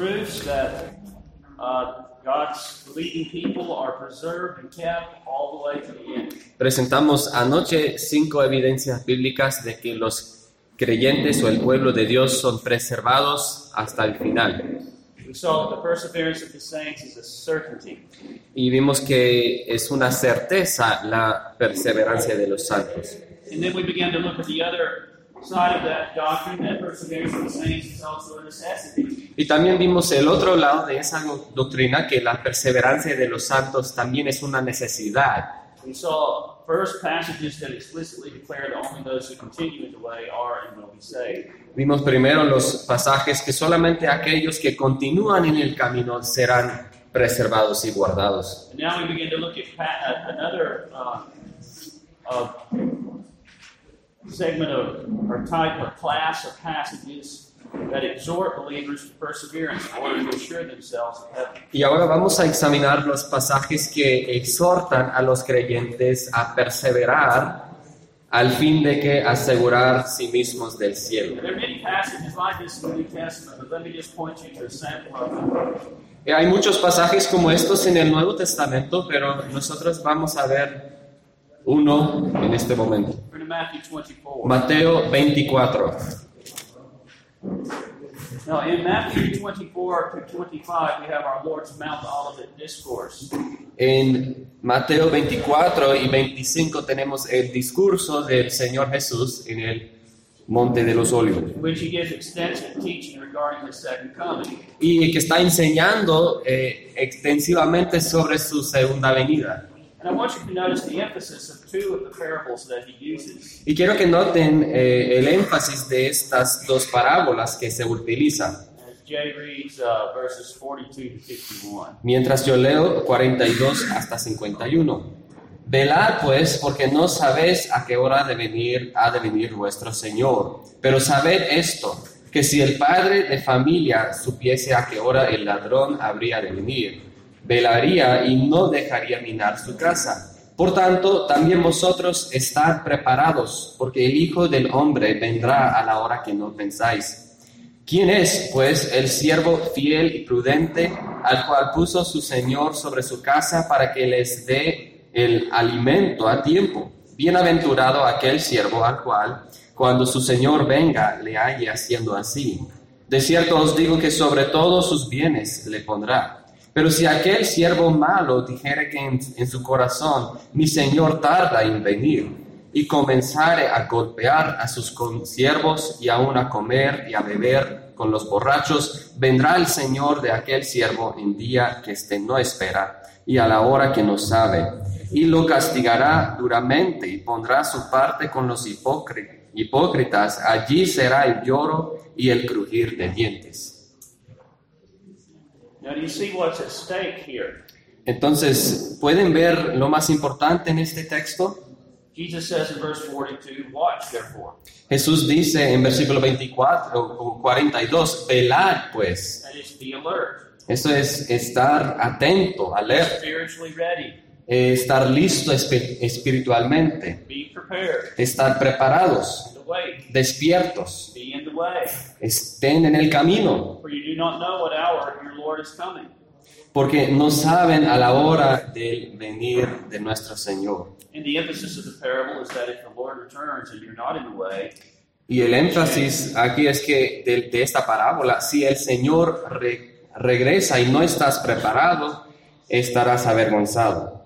proofs that uh, God's leading people are preserved and kept all the way to the end. Presentamos anoche cinco evidencias bíblicas de que los creyentes o el pueblo de Dios son preservados hasta el final. We saw that the perseverance of the saints is a certainty. Y vimos que es una certeza la perseverancia de los santos. And then we began to look at the other Y también vimos el otro lado de esa doctrina, que la perseverancia de los santos también es una necesidad. We saw first passages that explicitly declare that only those who continue in the way are and will be saved. Vimos primero los pasajes que solamente aquellos que continúan en el camino serán preservados y guardados. Segment of, or type or class of passages that exhort believers to perseverance in order to assure themselves of heaven. Y ahora vamos a examinar los pasajes que exhortan a los creyentes a perseverar al fin de que asegurar sí mismos del cielo. And there are many passages like this in the New Testament, but let me just point you to a sample of them. Y Hay muchos pasajes como estos en el Nuevo Testamento, pero nosotros vamos a ver uno en este momento. Matthew 24. Mateo 24. Now, in Matthew 24 to 25, we have our Lord's Mount Olivet Discourse. En Mateo 24 y 25 tenemos el discurso del Señor Jesús en el Monte de los Olivos. which he gives extensive teaching regarding the second coming. y que está enseñando eh, extensivamente sobre su segunda venida. And I want you to notice the emphasis of two of the parables that he uses. Y quiero que noten eh, el énfasis de estas dos parábolas que se utilizan. As Jay reads uh, verses 42 to 51. Mientras yo leo 42 hasta 51. Velad pues, porque no sabéis a qué hora de venir ha de venir vuestro Señor. Pero sabed esto, que si el padre de familia supiese a qué hora el ladrón habría de venir, velaría y no dejaría minar su casa. Por tanto, también vosotros estad preparados, porque el Hijo del Hombre vendrá a la hora que no pensáis. ¿Quién es, pues, el siervo fiel y prudente al cual puso su Señor sobre su casa para que les dé el alimento a tiempo? Bienaventurado aquel siervo al cual, cuando su Señor venga, le halle haciendo así. De cierto os digo que sobre todos sus bienes le pondrá. Pero si aquel siervo malo dijere que en, su corazón, mi Señor tarda en venir, y comenzare a golpear a sus consiervos y aun a comer y a beber con los borrachos, vendrá el Señor de aquel siervo en día que éste no espera y a la hora que no sabe, y lo castigará duramente y pondrá su parte con los hipócri- hipócritas. Allí será el lloro y el crujir de dientes. Now, do you see what's at stake here? Entonces, ¿pueden ver lo más importante en este texto? Jesus says in verse 42, Watch therefore. Jesús dice en versículo 24 o 42, velad pues. That is, be alert, Eso es estar atento, alerta, spiritually ready, eh, estar listo espi- espiritualmente, be prepared, estar preparados, despiertos, be in the way, estén en el camino, for you do not know what hour your Lord is coming. porque no saben a la hora del venir de nuestro Señor. And the emphasis of the parable is that if the Lord returns and you're not in the way, Y el énfasis aquí es que de, de esta parábola, si el Señor re- regresa y no estás preparado, estarás avergonzado.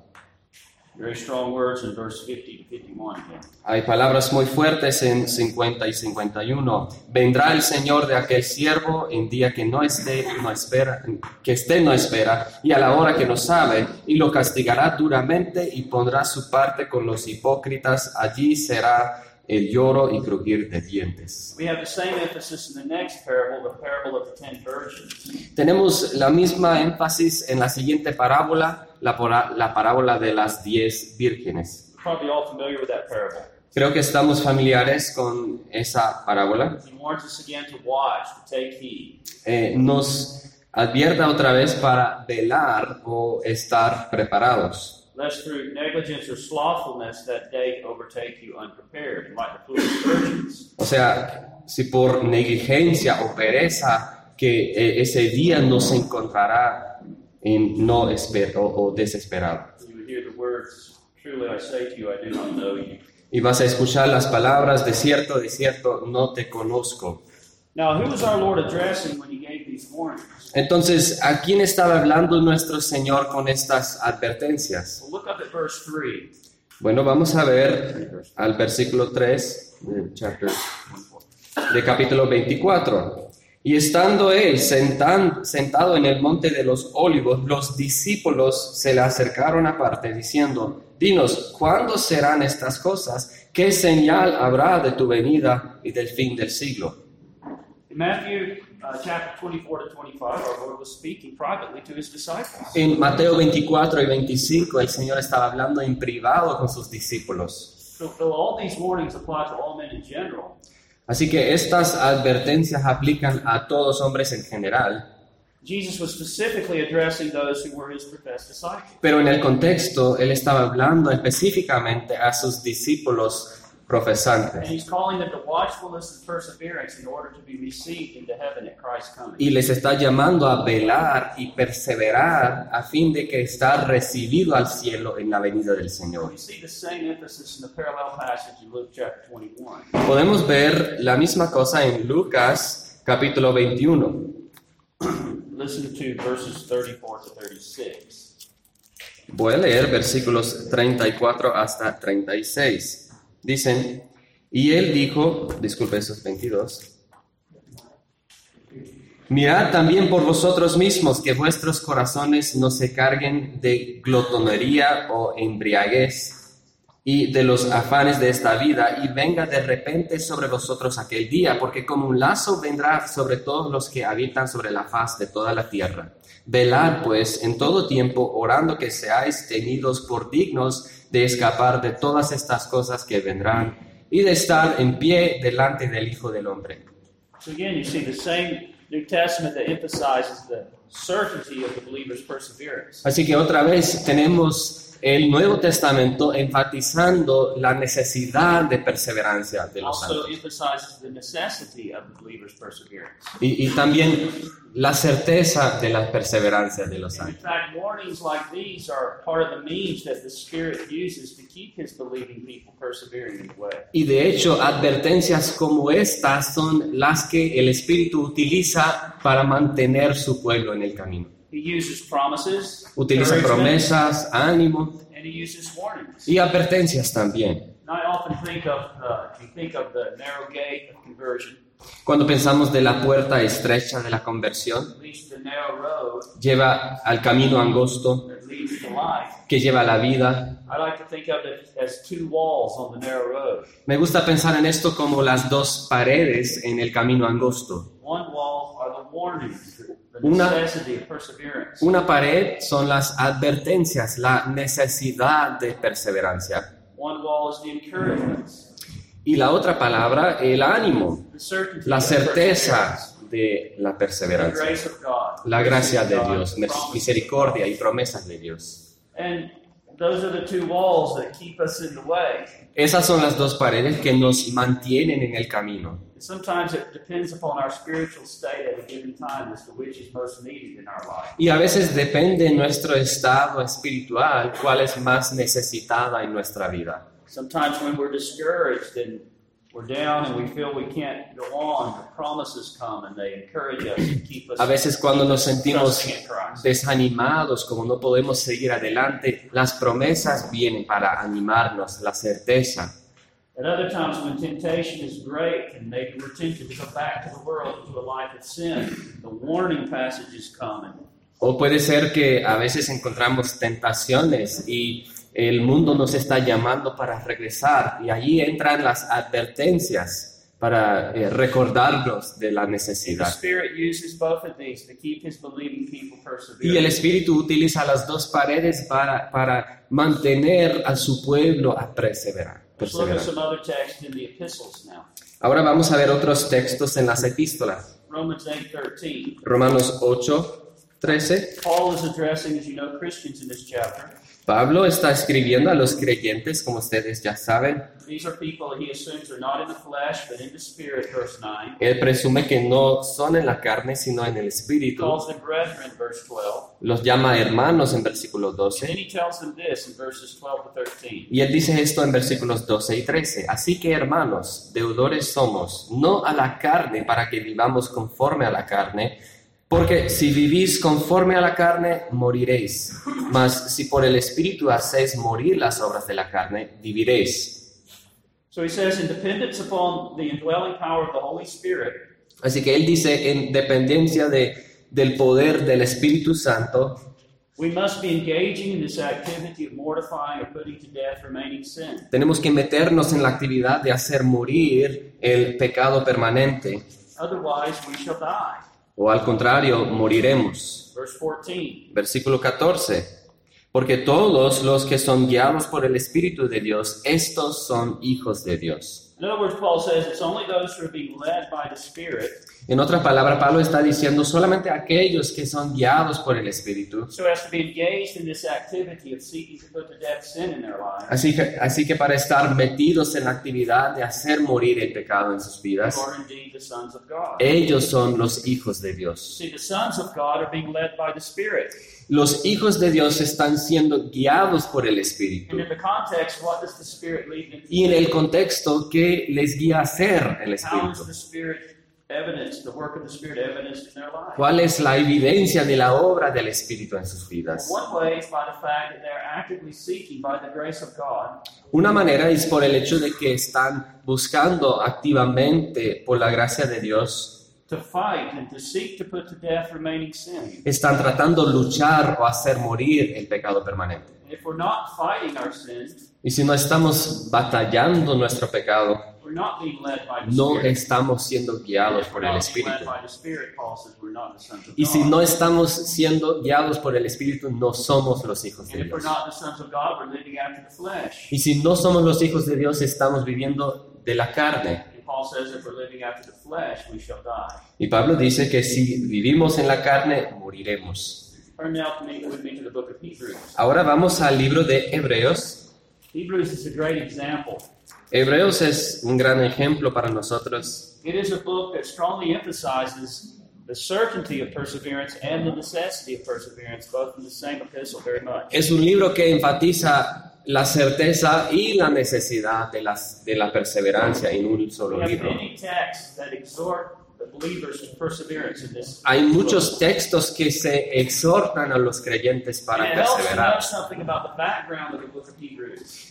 Very strong words in verse 50 to 51 again. Hay palabras muy fuertes en 50 y 51. Vendrá el Señor de aquel siervo en día que no esté, no espera, que esté no espera, y a la hora que no sabe, y lo castigará duramente y pondrá su parte con los hipócritas. Allí será el lloro y crujir de dientes. We have the same emphasis in the next parable, the parable of the ten virgins. Tenemos la misma énfasis en la siguiente parábola, la, pora- la parábola de las diez vírgenes. Creo que estamos familiares con esa parábola. Eh, nos advierta otra vez para velar o estar preparados. lest through negligence or slothfulness that day overtake you unprepared, like the foolish virgins. O sea, si por negligencia o pereza que eh, ese día no se encontrará en no esper o, desesperado. You would hear the words, Truly I say to you, I do not know you. Y vas a escuchar las palabras, de cierto, de cierto, no te conozco. Now, who was our Lord addressing when he gave these warnings? Entonces, ¿a quién estaba hablando nuestro Señor con estas advertencias? Well, look up at verse 3. Bueno, vamos a ver al versículo 3 de, chapter- de capítulo 24. Y estando él sentan- sentado en el monte de los olivos, los discípulos se le acercaron aparte diciendo, Dinos, ¿cuándo serán estas cosas? ¿Qué señal habrá de tu venida y del fin del siglo? In Matthew uh, chapter 24 to 25, our Lord was speaking privately to his disciples. En Mateo 24 y 25 el Señor estaba hablando en privado con sus discípulos. Así que estas advertencias aplican a todos hombres en general, Jesus was specifically addressing those who were his professed disciples. pero en el contexto Él estaba hablando específicamente a sus discípulos profesantes he's calling them to watchfulness and perseverance in order to be received into heaven at Christ's coming. y les está llamando a velar y perseverar a fin de que estar recibido al cielo en la venida del Señor. We see the same emphasis in the parallel passage in Luke chapter 21. Podemos ver la misma cosa en Lucas capítulo 21. Listen to verses 34 to 36. Voy a leer versículos 34 hasta 36. Dicen, y él dijo, disculpe esos 22, mirad también por vosotros mismos que vuestros corazones no se carguen de glotonería o embriaguez y de los afanes de esta vida y venga de repente sobre vosotros aquel día, porque como un lazo vendrá sobre todos los que habitan sobre la faz de toda la tierra. Velad pues en todo tiempo, orando que seáis tenidos por dignos de escapar de todas estas cosas que vendrán y de estar en pie delante del Hijo del Hombre. So again, you see the same New Testament that emphasizes the certainty of the believer's perseverance. Así que otra vez tenemos el Nuevo Testamento enfatizando la necesidad de perseverancia de los Also santos. emphasizes the necessity of the believer's perseverance. Y, y también la certeza de la perseverancia de los santos. fact, warnings like these are part of the means that the Spirit uses to keep His believing people persevering in the way. Y de hecho, advertencias como estas son las que el Espíritu utiliza para mantener su pueblo en el camino. He uses promises, Utiliza promesas, ánimo and He uses warnings. y advertencias también. Cuando pensamos de la puerta estrecha de la conversión, lleva al camino angosto que lleva a la vida. Me gusta pensar en esto como las dos paredes en el camino angosto. One wall are the warnings, the Una- necessity of perseverance. Una pared son las advertencias, la necesidad de perseverancia. One wall is the encouragement, Y la otra palabra, el ánimo, la certeza de la perseverancia, grace of God, la gracia de Dios, misericordia y promesas de Dios. And those are the two walls that keep us in the way. Esas son las dos paredes que nos mantienen en el camino. Sometimes it depends upon our spiritual state at a given time as to which is most needed in our life. Y a veces depende nuestro estado espiritual cuál es más necesitada en nuestra vida. Sometimes when we're discouraged and we're down and we feel we can't go on, the promises come and they encourage us and keep us A veces cuando nos sentimos desanimados, como no podemos seguir adelante, las promesas vienen para animarnos, la certeza. At other times when temptation is great and maybe we're tempted to go back to the world, to a life of sin, the warning come and O puede ser que a veces encontramos tentaciones y el mundo nos está llamando para regresar y allí entran las advertencias para eh, recordarnos de la the necesidad. Spirit uses both of these to keep His believing people Y el. Espíritu utiliza las dos paredes para, para mantener a su pueblo a perseverar. Let's look at perseverar. some other texts in the epistles now. Ahora vamos a ver otros textos en las epístolas. Romans 8:13. Romanos 8, 13. Paul is addressing, as you know, Christians in this chapter. Pablo está escribiendo a los creyentes, como ustedes ya saben. These are people he assumes are not in the flesh, but in the spirit, verse 9. Él presume que no son en la carne, sino en el espíritu. calls them brethren, verse 12. Los llama hermanos en versículo And 12. then he tells them this in verses 12 to 13. Y él dice esto en versículos 12 y 13. Así que hermanos, deudores somos, no a la carne para que vivamos conforme a la carne, porque si vivís conforme a la carne, moriréis. Mas si por el Espíritu hacéis morir las obras de la carne, viviréis. So he says, in dependence upon the indwelling power of the Holy Spirit, Así que él dice, en dependencia de, del poder del Espíritu Santo, we must be engaging in this activity of mortifying or putting to death remaining sin. tenemos que meternos en la actividad de hacer morir el pecado permanente, Otherwise, we shall die. O al contrario, moriremos. Verse 14. Versículo 14. Porque todos los que son guiados por el Espíritu de Dios, estos son hijos de Dios. En otras palabras, Pablo está diciendo solamente aquellos que son guiados por el Espíritu. so as to be engaged in this activity of seeking to put to death sin in their lives, Así que, así que para estar metidos en la actividad de hacer morir el pecado en sus vidas, ellos son los hijos de Dios. See, the sons of God are being led by the Spirit. Los hijos de Dios están siendo guiados por el Espíritu. Y en el contexto que les guía a hacer el Espíritu. Is the Spirit evidence, the work of the Spirit evidenced in their lives? ¿Cuál es la evidencia de la obra del Espíritu en sus vidas? One way is by the fact that they're actively seeking, by the grace of God, Una manera es por el hecho de que están buscando activamente, por la gracia de Dios, están tratando de luchar o hacer morir el pecado permanente. And if we're not fighting our sin, Y si no estamos batallando nuestro pecado, no estamos siendo guiados por el Espíritu. Y si no estamos siendo guiados por el Espíritu, no somos los hijos de Dios. Y si no somos los hijos de Dios, estamos viviendo de la carne. Y Pablo dice que si vivimos en la carne, moriremos. Ahora vamos al libro de Hebreos. Hebrews is a great example. Hebreos es un gran ejemplo para nosotros. It is a book that strongly emphasizes the certainty of perseverance and the necessity of perseverance, both in the same epistle, very much. Es un libro que enfatiza la certeza y la necesidad de, las, de la perseverancia en un solo libro. many texts that exhort Hay muchos textos que se exhortan a los creyentes para perseverar.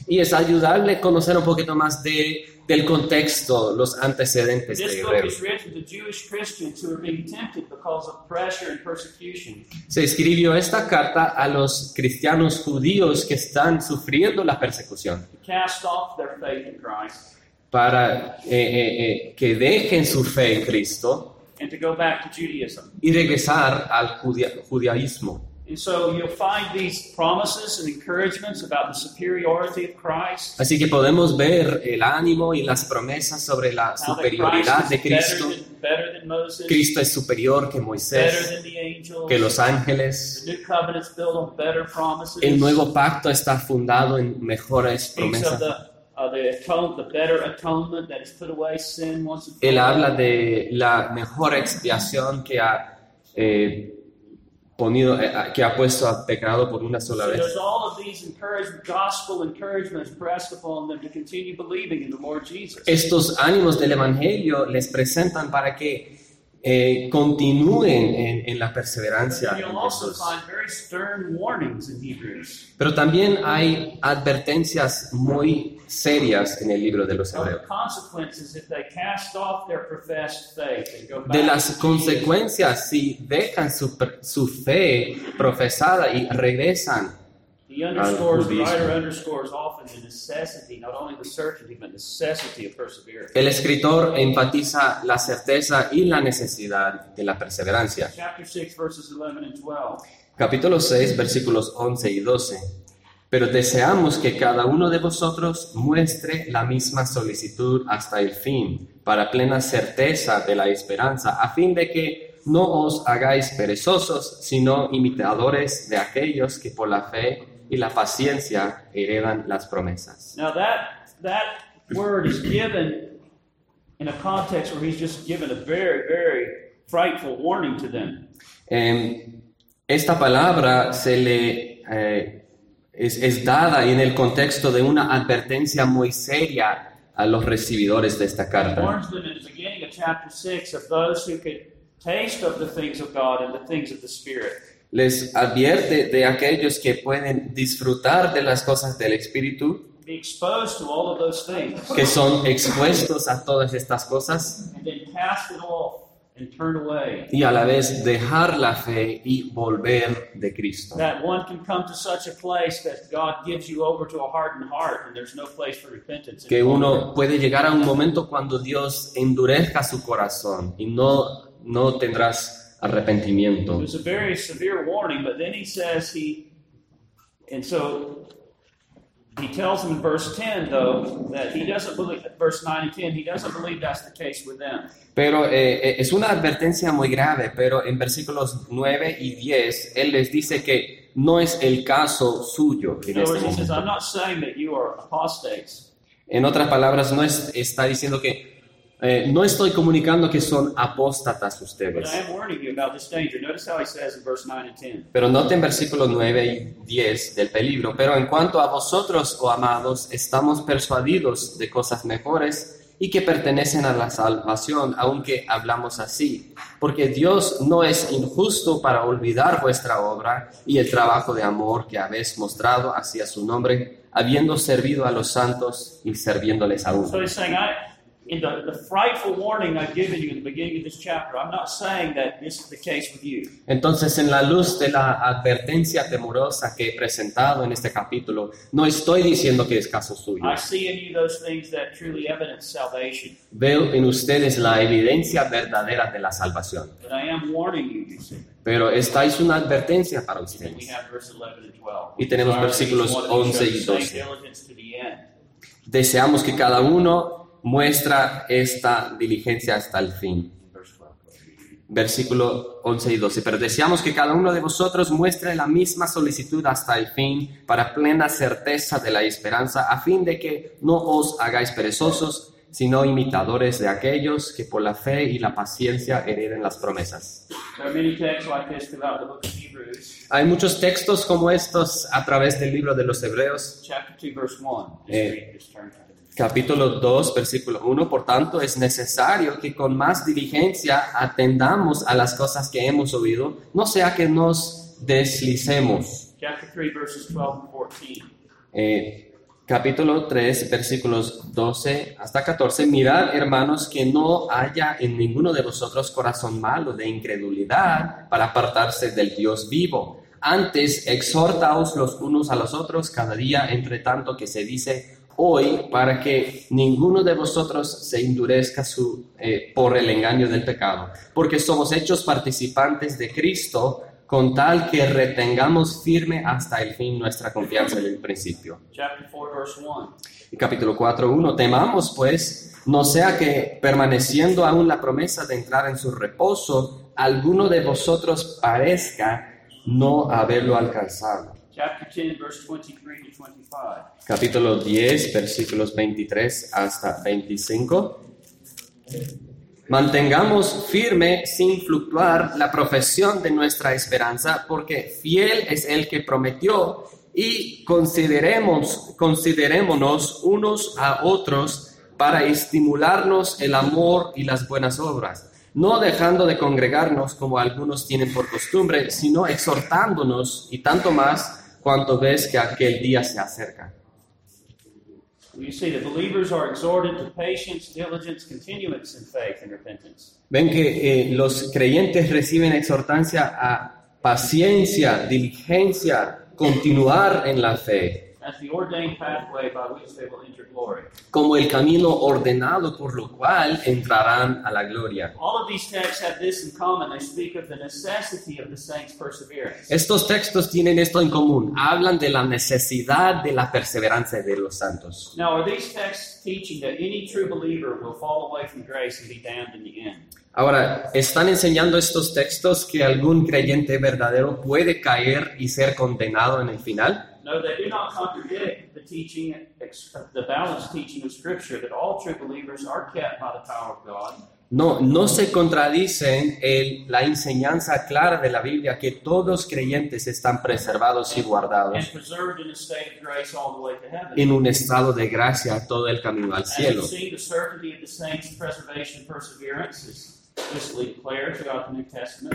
Y es ayudarle a conocer un poquito más de, del contexto, los antecedentes de Hebreos. is written to Jewish Christians who are being tempted because of pressure and persecution. Se escribió esta carta a los cristianos judíos que están sufriendo la persecución para eh, eh, eh, que dejen su fe en Cristo and to go back to Judaism. y regresar al judia- judaísmo. And so you'll find these promises and encouragements about the superiority of Christ, Así que podemos ver el ánimo y las promesas sobre la superioridad de Cristo. Cristo es superior que Moisés, que los ángeles. El nuevo pacto está fundado en mejores promesas. The, the, atone, the better atonement that has put away sin once and for Él habla de la mejor expiación que ha eh, ponido, eh, que ha puesto al pecado por una sola So vez. Estos ánimos del Evangelio les presentan para que eh, continúen en, en la perseverancia And en Pero también hay advertencias muy serias en el libro de los Hebreos. the consequences if they cast off their professed faith and go back De las consecuencias si dejan su, su fe profesada y regresan He underscores, the writer underscores often the necessity, not only the certainty, but necessity of perseverance. El escritor enfatiza la certeza y la necesidad de la perseverancia. Chapter 6, verses 11 and 12. Capítulo 6, versículos 11 y 12. Pero deseamos que cada uno de vosotros muestre la misma solicitud hasta el fin, para plena certeza de la esperanza, a fin de que no os hagáis perezosos, sino imitadores de aquellos que por la fe y la paciencia heredan las promesas. Now that that word is given in a context where he's just given a very, very frightful warning to them. Em, esta palabra se le eh, es, es dada en el contexto de una advertencia muy seria a los recibidores de esta carta. taste of the things of God and the things of the Spirit. Les advierte de aquellos que pueden disfrutar de las cosas del Espíritu, que son expuestos a todas estas cosas y a la vez dejar la fe y volver de Cristo. Que uno puede llegar a un momento cuando Dios endurezca su corazón y no, no tendrás It arrepentimiento. was a very severe warning, but then he says he, and so he tells them in verse 10, though, that he doesn't believe, verse 9 and 10, he doesn't believe that's the case with them. Pero eh, eh, es una advertencia muy grave, pero en versículos 9 y 10, Él les dice que no es el caso suyo en In other este words, he says, I'm momento. not saying that you are apostates. En otras palabras, no es- está diciendo que eh, no estoy comunicando que son apóstatas ustedes. I am warning you about this danger. Notice how he says in verse 9 and 10. Pero noten versículos 9 y 10 del peligro. Pero en cuanto a vosotros, oh amados, estamos persuadidos de cosas mejores y que pertenecen a la salvación, aunque hablamos así. Porque Dios no es injusto para olvidar vuestra obra y el trabajo de amor que habéis mostrado hacia su nombre, habiendo servido a los santos y serviéndoles aún. So in the, the frightful warning I've given you in the beginning of this chapter, I'm not saying that this is the case with you. Entonces, en la luz de la advertencia temorosa que he presentado en este capítulo, no estoy diciendo que es caso suyo. I see in you those things that truly evidence salvation. Veo en ustedes la evidencia verdadera de la salvación. But I am warning you, you see. Pero esta es una advertencia para then we ustedes. have verse 11 and 12. Y tenemos versículos we want to 11 y show the 12. same diligence to the end. Deseamos que cada uno muestra esta diligencia hasta el fin. Verse 12. Versículo 11 y 12. Pero deseamos que cada uno de vosotros muestre la misma solicitud hasta el fin, para plena certeza de la esperanza, a fin de que no os hagáis perezosos, sino imitadores de aquellos que por la fe y la paciencia hereden las promesas. Hay muchos textos como estos a través del libro de los Hebreos. Chapter 2, verse 1. Just Eh, Capítulo 2, versículo 1. Por tanto, es necesario que con más diligencia atendamos a las cosas que hemos oído, no sea que nos deslicemos. Chapter 3, verses 12 and 14. Eh, capítulo 3, versículos 12 hasta 14. Mirad, hermanos, que no haya en ninguno de vosotros corazón malo de incredulidad para apartarse del Dios vivo. Antes, exhortaos los unos a los otros cada día, entre tanto que se dice hoy, para que ninguno de vosotros se endurezca su, eh, por el engaño del pecado. Porque somos hechos participantes de Cristo, con tal que retengamos firme hasta el fin nuestra confianza en el principio. Chapter 4, verse 1. Y capítulo 4, 1. Temamos, pues, no sea que permaneciendo aún la promesa de entrar en su reposo, alguno de vosotros parezca no haberlo alcanzado. Chapter 10, verse 23 to 25. Capítulo 10, versículos 23 hasta 25. Mantengamos firme sin fluctuar la profesión de nuestra esperanza, porque fiel es el que prometió, y consideremos, considerémonos unos a otros para estimularnos el amor y las buenas obras, no dejando de congregarnos como algunos tienen por costumbre, sino exhortándonos y tanto más cuanto ves que aquel día se acerca. You see, the believers are exhorted to patience, diligence, continuance in faith and repentance. Ven que eh, los creyentes reciben exhortancia a paciencia, diligencia, continuar en la fe, as the ordained pathway by which they will enter glory. como el camino ordenado por lo cual entrarán a la gloria. All of these texts have this in common. They speak of the necessity of the saints' perseverance. Estos textos tienen esto en común, hablan de la necesidad de la perseverancia de los santos. Now, are these texts teaching that any true believer will fall away from grace and be damned in the end? Ahora, ¿están enseñando estos textos que algún creyente verdadero puede caer y ser condenado en el final? No, they do not contradict the teaching, the balanced teaching of Scripture that all true believers are kept by the power of God No, no se contradicen el- la enseñanza clara de la Biblia que todos creyentes están preservados y guardados and preserved in a state of grace all the way to heaven. en un estado de gracia todo el camino al cielo.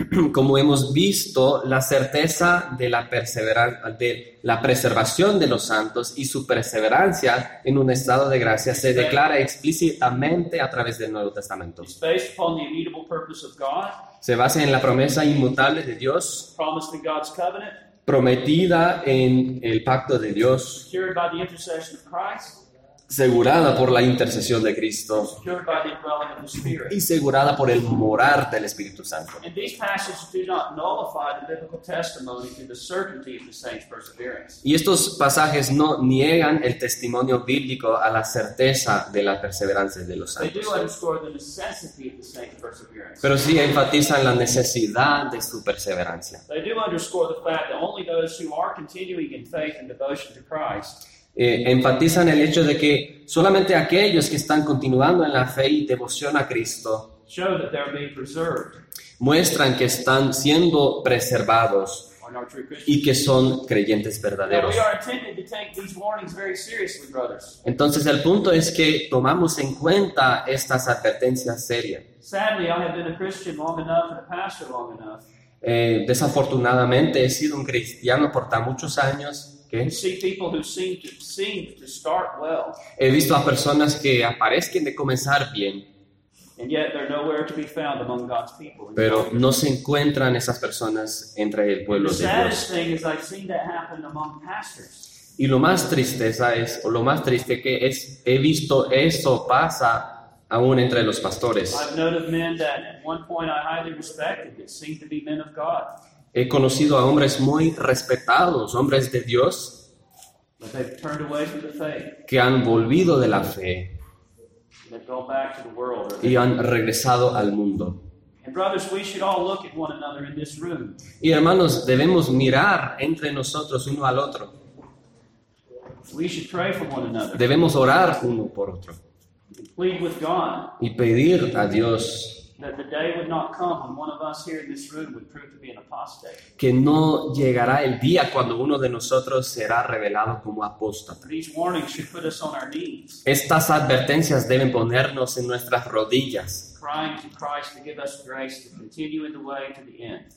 Como hemos visto, la certeza de la, de la preservación de los santos y su perseverancia en un estado de gracia se declara explícitamente a través del Nuevo Testamento. Se basa en la promesa inmutable de Dios, prometida en el pacto de Dios, asegurada por la intercesión de Cristo y asegurada por el morar del Espíritu Santo. Y estos pasajes no niegan el testimonio bíblico a la certeza de la perseverancia de los They santos. pero sí enfatizan la necesidad de su perseverancia. Eh, enfatizan el hecho de que solamente aquellos que están continuando en la fe y devoción a Cristo show that they're being preserved muestran que están siendo preservados true y que son creyentes Now, verdaderos. we are intended to take these warnings very seriously, brothers. Entonces el punto es que tomamos en cuenta estas advertencias serias. Sadly, I have been a Christian long enough and a pastor long enough Eh, desafortunadamente he sido un cristiano por tan muchos años que to see people who seem to seem to start well, he visto a personas que aparezcan de comenzar bien, and yet they're nowhere to be found among God's people. pero no se encuentran esas personas entre el the pueblo de Dios. saddest thing is I've seen that happen among pastors. Y lo más tristeza es, o lo más triste que es, he visto eso pasa aún entre los pastores. He conocido a hombres muy respetados, hombres de Dios, but they've turned away from the faith. que han volvido de la fe They've gone back to the world. y han regresado al mundo. Y hermanos, debemos mirar entre nosotros uno al otro. We should pray for one another Debemos orar uno por otro and plead with God y pedir a Dios that the day would not come when one of us here in this room would prove to be an apostate. que no llegará el día cuando uno de nosotros será revelado como apóstata. Estas advertencias deben ponernos en nuestras rodillas,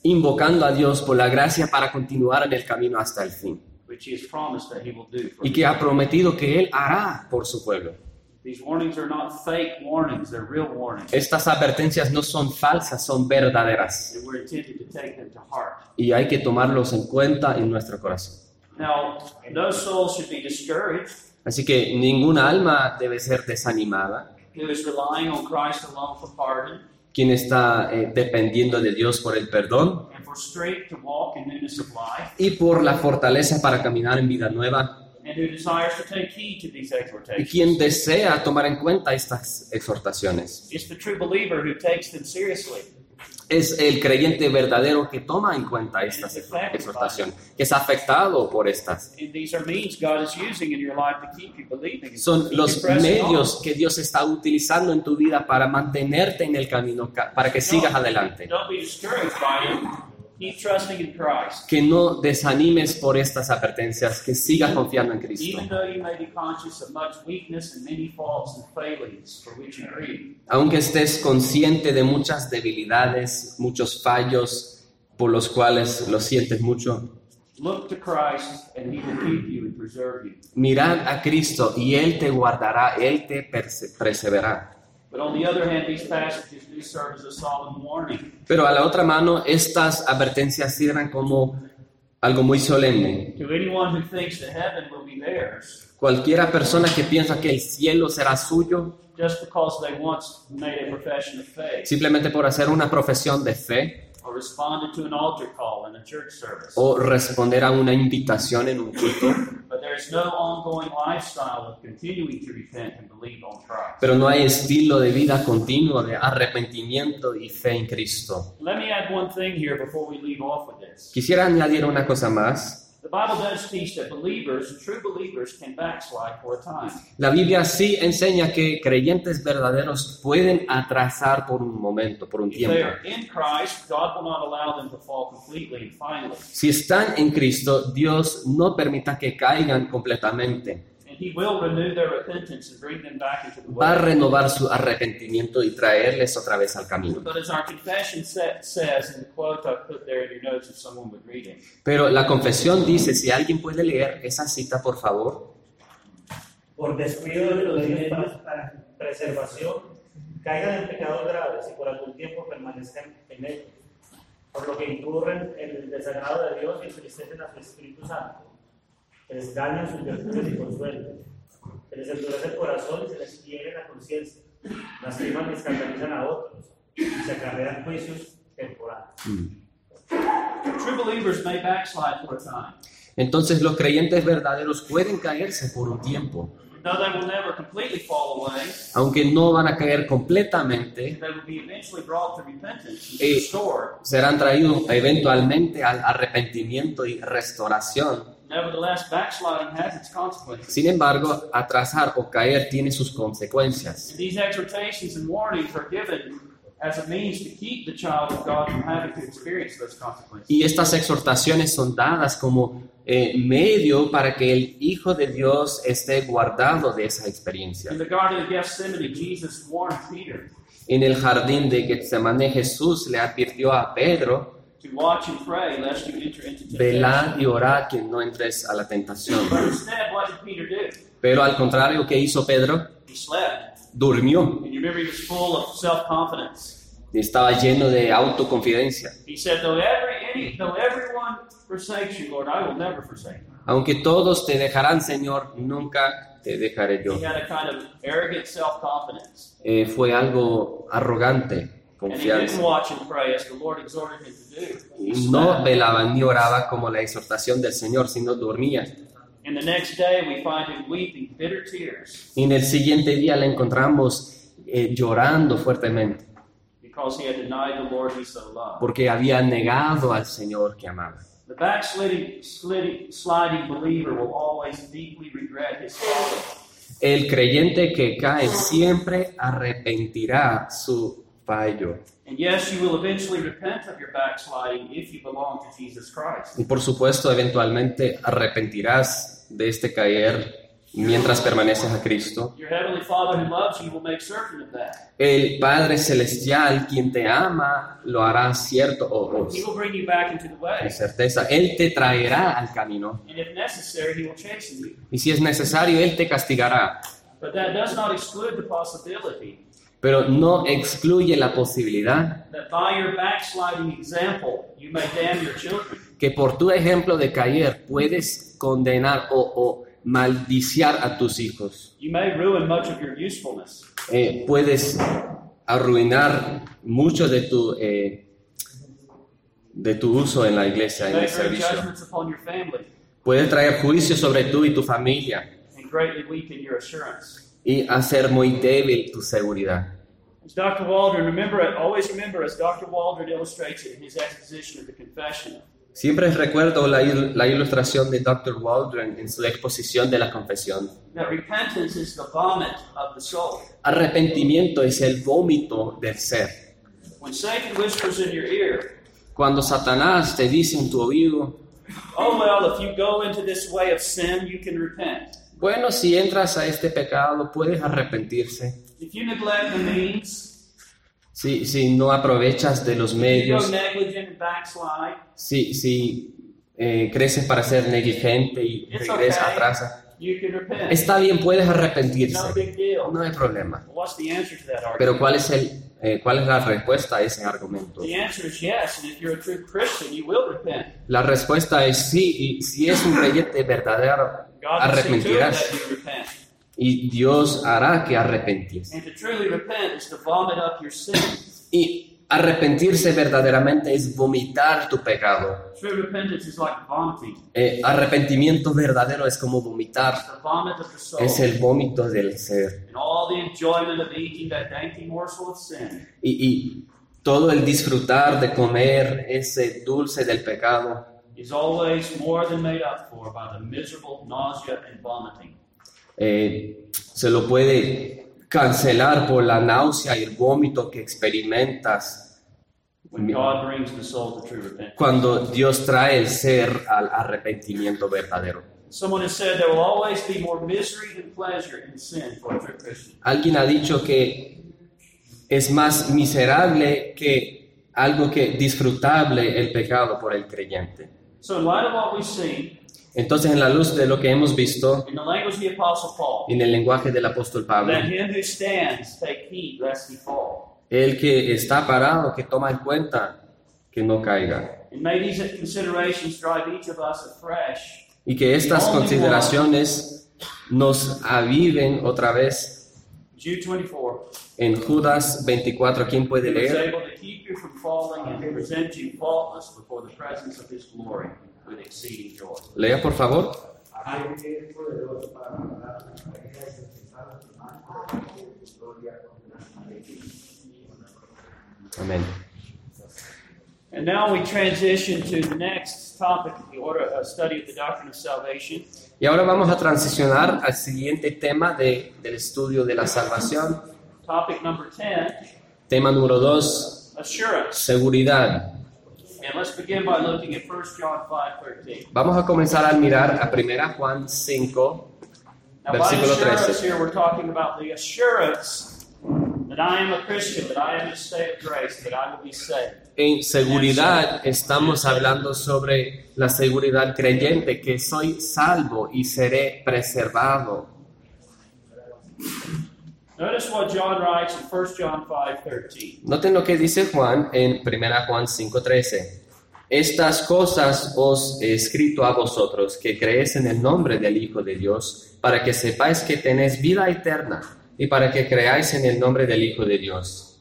invocando a Dios por la gracia para continuar en el camino hasta el fin, which He has promised that He will do for y que ha prometido que Él hará por su pueblo. These warnings are not fake warnings, they're real warnings. Estas advertencias no son falsas, son verdaderas, And we're intended to take them to heart. y hay que tomarlos en cuenta en nuestro corazón. Now, no soul should be discouraged Así que ninguna alma debe ser desanimada. who is relying on Christ alone for pardon Quien está eh, dependiendo de Dios por el perdón and for strength to walk in newness of life, y por la fortaleza para caminar en vida nueva, and who desires to take heed to these y quien desea tomar en cuenta estas exhortaciones. It's the true believer who takes them seriously. Es el creyente verdadero que toma en cuenta estas exhortaciones, que es afectado por estas. Son los medios que Dios está utilizando en tu vida para mantenerte en el camino, ca- para que sigas adelante. Que no desanimes por estas advertencias, que sigas confiando en Cristo. Even though you may be conscious of much weakness and many faults and failings for which you grieve, Aunque estés consciente de muchas debilidades, muchos fallos por los cuales lo sientes mucho, look to Christ and He will keep you and preserve you. mirad a Cristo y Él te guardará, Él te perse- preservará. But on the other hand, these passages do serve as a solemn warning Pero a la otra mano, estas advertencias sirven como algo muy solemne. to anyone who thinks that heaven will be theirs Cualquiera persona que piensa que el cielo será suyo just because they once made a profession of faith simplemente por hacer una profesión de fe or responded to an altar call in a church service. o responder a una invitación en un culto, But there there's no ongoing lifestyle of continuing to repent and believe on Christ. Pero no hay estilo de vida continuo de arrepentimiento y fe en Cristo. Let me add one thing here before we leave off with this. Quisiera añadir una cosa más. The Bible does teach that believers, true believers, can backslide for a time. La Biblia sí enseña que creyentes verdaderos pueden atrasar por un momento, por un tiempo. Si están en Cristo, Dios no permita que caigan completamente. And He will renew their repentance and bring them back into the Va a renovar su arrepentimiento y traerles otra vez al camino. But as our confession sa- says in the quote I put there in your notes if someone would read it, Pero la confesión dice, si alguien puede leer esa cita, por favor. por descuido de los medios para preservación, caigan en pecados graves y por algún tiempo permanezcan en ellos, por lo que incurren en el desagrado de Dios y entristecen a su Espíritu Santo, les dañan sus virtudes y consuelos, que les endurece el corazón y se les hiere la conciencia, lastiman y escandalizan a otros y se acarrean juicios temporales. true believers may backslide for a time. Entonces los creyentes verdaderos pueden caerse por un tiempo, Though they will never completely fall away, aunque no van a caer completamente, they will be eventually brought to repentance and Eh, restored. serán traídos eventualmente al arrepentimiento y restauración. Nevertheless, backsliding has its consequences. Sin embargo, atrasar o caer tiene sus consecuencias. And these exhortations and warnings are given as a means to keep the child of God from having to experience those consequences. Y estas exhortaciones son dadas como eh, medio para que el Hijo de Dios esté guardado de esa experiencia. En el jardín de Getsemaní Jesús le advirtió a Pedro, to watch and pray lest you enter into temptation. velad y orad que no entres a la tentación. But instead, what did Peter do? Pero al contrario, ¿qué hizo Pedro? He slept. Durmió. And you remember he was full of self-confidence. Estaba lleno de autoconfidencia. He said, though, every, any, though everyone forsakes you, Lord, I will never forsake you. Aunque todos te dejarán, Señor, nunca te dejaré yo. He had a kind of arrogant self-confidence. Eh, fue algo arrogante, confianza. didn't watch and pray as the Lord exhorted him to do. He Y no velaba ni oraba como la exhortación del Señor, sino dormía. And the next day we find him weeping bitter tears Y en el siguiente día le encontramos eh, llorando fuertemente, because he had denied the Lord he so loved. porque había negado al Señor que amaba. The backsliding sliding, sliding believer will always deeply regret his folly. El creyente que cae siempre arrepentirá su fallo. And yes, you will eventually repent of your backsliding if you belong to Jesus Christ. Y por supuesto, eventualmente arrepentirás de este caer mientras permaneces a Cristo. Your heavenly Father who loves you will make certain of that. El Padre Celestial, quien te ama, lo hará cierto o, o He will bring you back into the way. con certeza. Él te traerá al camino. And if necessary, he will chasten you. Y si es necesario, Él te castigará. Pero no excluye la posibilidad that by your backsliding example, you may damn your children. que por tu ejemplo de caer puedes condenar o, o maldiciar a tus hijos. You may ruin much of your usefulness. Eh, puedes arruinar mucho de tu, eh, de tu uso en la iglesia, en el servicio. Puede traer juicio sobre tú y tu familia y hacer muy débil tu seguridad. As Dr. Waldron, remember, always remember, as Dr. Waldron illustrates it in his exposition of the confession, Siempre recuerdo la, il- la ilustración de Dr. Waldron en su exposición de la confesión. that repentance is the vomit of the soul. Arrepentimiento es el vómito del ser. When Satan whispers in your ear, Cuando Satanás te dice en tu oído, oh, well, if you go into this way of sin, you can repent. Bueno, si entras a este pecado puedes arrepentirse. If you neglect the means, Si, si no aprovechas de los medios, si, si eh, creces para ser negligente y regresas okay. atrás, está bien, puedes arrepentirse. No hay problema. Pero ¿cuál es, el, eh, ¿cuál es la respuesta a ese argumento? La respuesta es sí, y si es un creyente verdadero, arrepentirás. Y Dios hará que sin. Y Arrepentirse verdaderamente es vomitar tu pecado. Eh, arrepentimiento verdadero es como vomitar, es el vómito del ser. Y, y todo el disfrutar de comer ese dulce del pecado eh, se lo puede cancelar por la náusea y el vómito que experimentas cuando Dios trae el ser al arrepentimiento verdadero. Someone has said there will always be more misery than pleasure in sin for a true Christian. Alguien ha dicho que es más miserable que algo que disfrutable el pecado por el creyente. Entonces, en la luz de lo que hemos visto en el lenguaje del apóstol Pablo, el que está parado, que toma en cuenta que no caiga. And may these considerations drive each of us afresh Y que estas consideraciones nos aviven otra vez Jude 24. en Judas 24. ¿Quién puede leer? Lea, por favor. Amén. And now we transition to the next topic, the order uh, study of the doctrine of salvation. Y ahora vamos a transicionar al siguiente tema de- del estudio de la salvación. Topic number 10, Tema número 2, assurance. seguridad. And let's begin by looking at 1 John 5:13. Vamos a comenzar a mirar a 1 Juan 5, Now, Versículo assurance 13. here, we're talking about the assurance En seguridad estamos hablando sobre la seguridad creyente, que soy salvo y seré preservado. Notice what John writes in 1 John 5:13. Noten lo que dice Juan en 1 Juan 5:13. Estas cosas os he escrito a vosotros que creéis en el nombre del Hijo de Dios, para que sepáis que tenéis vida eterna y para que creáis en el nombre del Hijo de Dios.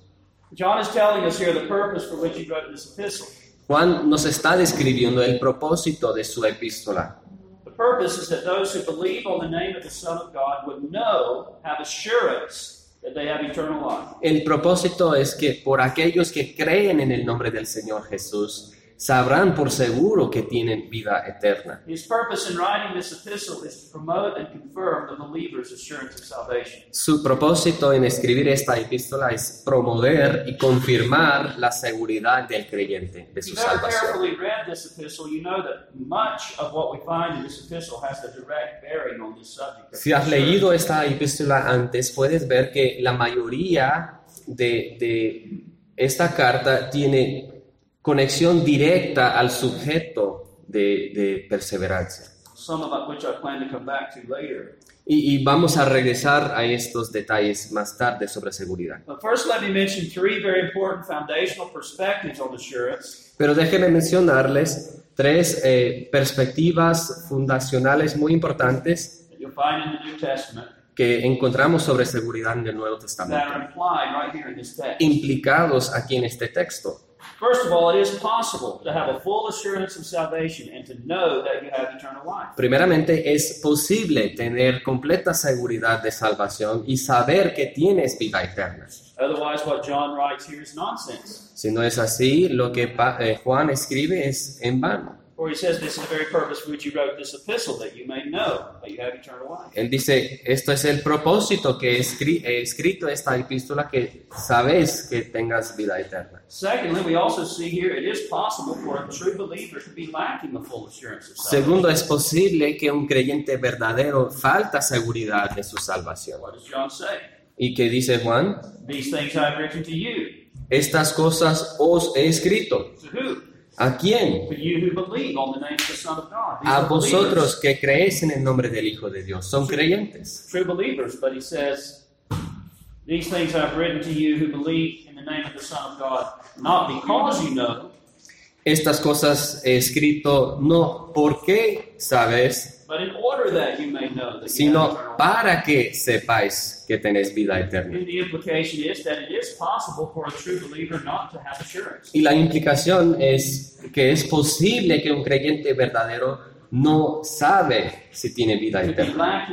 John is telling us here the purpose for which he wrote this epistle. Juan nos está describiendo el propósito de su epístola. The purpose is that those who believe on the name of the Son of God would know, have assurance that they have eternal life. El propósito es que por aquellos que creen en el nombre del Señor Jesús, sabrán por seguro que tienen vida eterna. Su propósito en escribir esta epístola es promover y confirmar la seguridad del creyente de su salvación. carefully read this epistle, you know that much of what we find in this epistle has a direct bearing on this subject. of Si has leído esta epístola antes, puedes ver que la mayoría de, de esta carta tiene conexión directa al sujeto de, de perseverancia. some of which I plan to come back to later. Y, y vamos a regresar a estos detalles más tarde sobre seguridad. But first, let me mention three very important foundational perspectives on assurance Pero déjenme mencionarles tres eh, perspectivas fundacionales muy importantes que encontramos sobre seguridad en el Nuevo Testamento, implicados aquí en este texto. First of all, it is possible to have a full assurance of salvation and to know that you have eternal life. Primeramente, es posible tener completa seguridad de salvación y saber que tienes vida eterna. Otherwise, what John writes here is nonsense. Si no es así, lo que eh, Juan escribe es en vano. For he says this is the very purpose for which he wrote this epistle, that you may know that you have eternal life. Él dice, esto es el propósito que he escri- he escrito esta epístola, que sabes que tengas vida eterna. Secondly, we also see here it is possible for a true believer to be lacking the full assurance of salvation. Segundo, es posible que un creyente verdadero falta seguridad de su salvación. What does John say? ¿Y qué dice Juan? These things I have written to you. Estas cosas os he escrito. To who? ¿A quién? A vosotros que creéis en el nombre del Hijo de Dios. Son creyentes. true believers, but he says, These things I have written to you who believe in the name of the Son of God, not because you know, Estas cosas he escrito no porque sabes, sino para que sepáis que tenéis vida eterna. And. Y la implicación es que es posible que un creyente verdadero no sabe si tiene vida eterna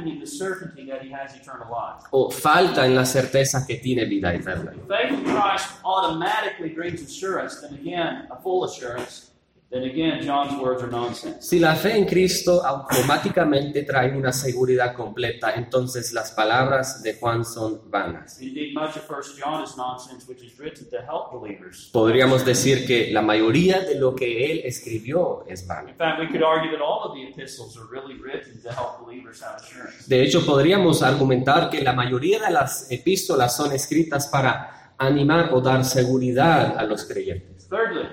o falta en la certeza que tiene vida eterna. If faith in Christ automatically brings assurance, then again, a full assurance, then again, John's words are nonsense. Si la fe en Cristo automáticamente trae una seguridad completa, entonces las palabras de Juan son vanas. Indeed, much of First John is nonsense, which is written to help believers. Podríamos decir que la mayoría de lo que él escribió es vano. In fact, we could argue that all of the epistles are really written to help believers have assurance. De hecho, podríamos argumentar que la mayoría de las epístolas son escritas para animar o dar seguridad a los creyentes. Thirdly,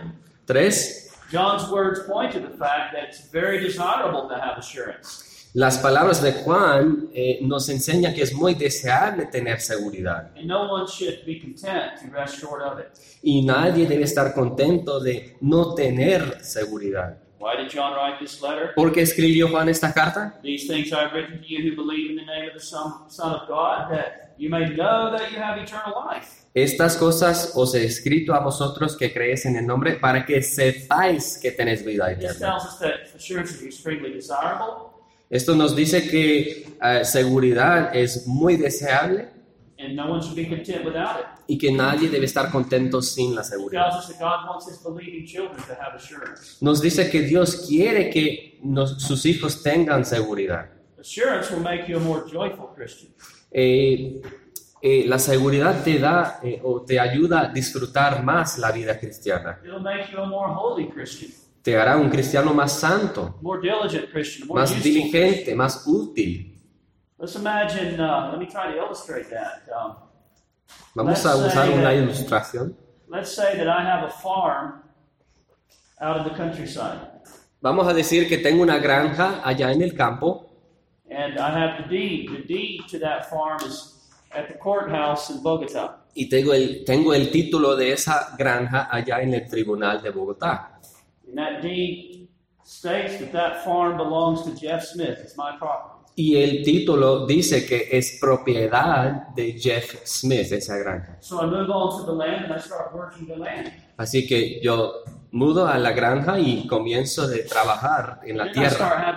Tres, John's words point to the fact that it's very desirable to have assurance. las palabras de Juan eh, nos enseñan que es muy deseable tener seguridad And no one should be content to rest short of it. y nadie debe estar contento de no tener seguridad. Why did John write this letter? ¿Por qué escribió Juan esta carta? These things I've written to you who believe in the name of the Son, Son of God, that you may know that you have eternal life. Estas cosas os he escrito a vosotros que creéis en el nombre para que sepáis que tenéis vida This eterna. tells us that assurance is extremely desirable, Esto nos dice que eh, seguridad es muy deseable and no one should be content without it. y que nadie debe estar contento sin la seguridad. Nos dice que Dios quiere que nos- sus hijos tengan seguridad. Assurance will make you a more joyful Christian. Eh, eh, la seguridad te da eh, o te ayuda a disfrutar más la vida cristiana. It'll make you a more holy Christian, Te hará un cristiano más santo, more diligent Christian, more más diligente, más útil. Vamos a usar una ilustración. let's say that I have a farm out in the countryside, Vamos a decir que tengo una granja allá en el campo and I have the deed. The deed to that farm is at the courthouse in Bogota. y tengo el, tengo el título de esa granja allá en el tribunal de Bogotá. And that deed states that that farm belongs to Jeff Smith. It's my property. Y el título dice que es propiedad de Jeff Smith, esa granja. So I move on to the land and I start working the land. Así que yo mudo a la granja y comienzo de trabajar en la tierra.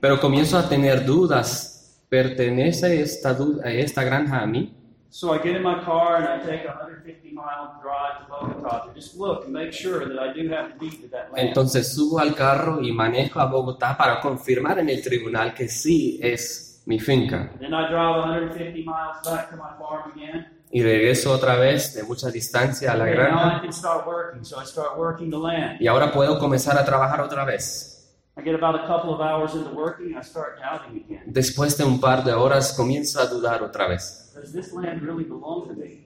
Pero comienzo a tener dudas. ¿Pertenece esta, eh, esta granja a mí? So I get in my car and I take a 150 mile drive to Bogota to just look and make sure that I do have the deed to that land. Entonces subo al carro y manejo a Bogotá para confirmar en el tribunal que sí es mi finca. Then I drive 150 miles back to my farm again. Y regreso otra vez de mucha distancia a la Okay, now I granja. can start working. So I start working the land. Y ahora puedo comenzar a trabajar otra vez. I get about a couple of hours into working. I start doubting again. Después de un par de horas comienzo a dudar otra vez.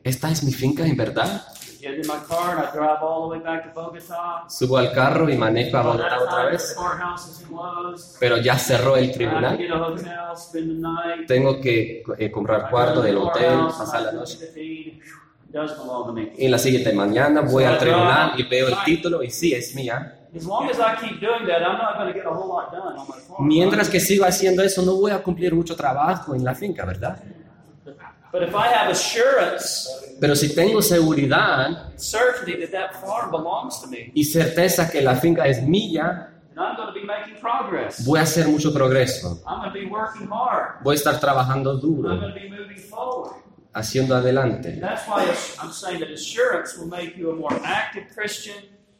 ¿Esta es mi finca en verdad? Get in my car and I drive all the way back to Bogota. Subo al carro y manejo a Bogotá otra vez. Pero ya cerró el tribunal. Tengo que eh, comprar cuarto del hotel, pasar la noche. Y la siguiente mañana voy al tribunal y veo el título y sí, es mía. As long as I keep doing that, I'm not going to get a whole lot done on my farm. Mientras que sigo haciendo eso, no voy a cumplir mucho trabajo en la finca, ¿verdad? But if I have assurance, Pero si tengo seguridad certainty that that farm belongs to me, y certeza que la finca es mía, then I'm going to be making progress. voy a hacer mucho progreso. I'm going to be working hard. Voy a estar trabajando I'm duro, going to be moving forward. haciendo adelante.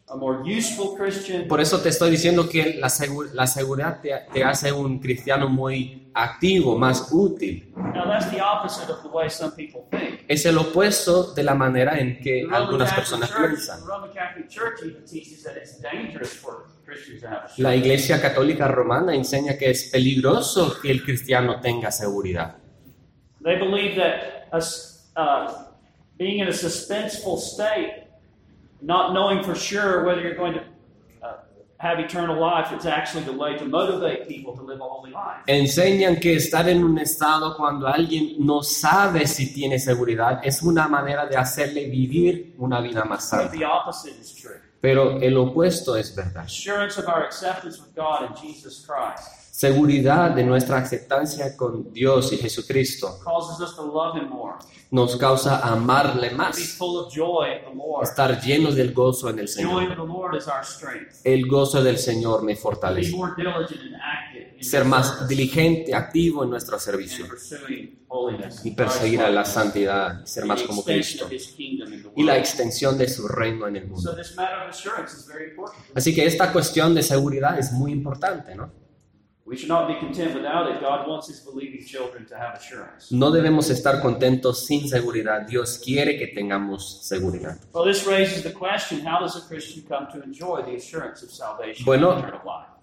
A more useful Christian, Por eso te estoy diciendo que la, segu- la seguridad te, te hace un cristiano muy activo, más útil. Now that's the opposite of the way some people think. Es el opuesto de la manera en que The algunas personas Church, piensan. La Iglesia Católica Romana enseña que es peligroso que el cristiano tenga seguridad. They believe that us, uh, being in a suspenseful state, not knowing for sure whether you're going to uh, have eternal life, it's actually the way to motivate people to live a holy life. Enseñan que estar en un estado cuando alguien no sabe si tiene seguridad es una manera de hacerle vivir una vida más But santa. the opposite is true. Pero el opuesto es verdad. Assurance of our acceptance with God in Jesus Christ Seguridad de nuestra aceptancia con Dios y Jesucristo. nos causa amarle más, estar llenos del gozo en el Señor. El gozo del Señor me fortalece. Ser más diligente, activo en nuestro servicio. y perseguir a la santidad y ser más como Cristo. y la extensión de su reino en el mundo. Así que esta cuestión de seguridad es muy importante, ¿no? No debemos estar contentos sin seguridad. Dios quiere que tengamos seguridad. Well, this raises the question: How does a Christian come to enjoy the assurance of salvation Bueno?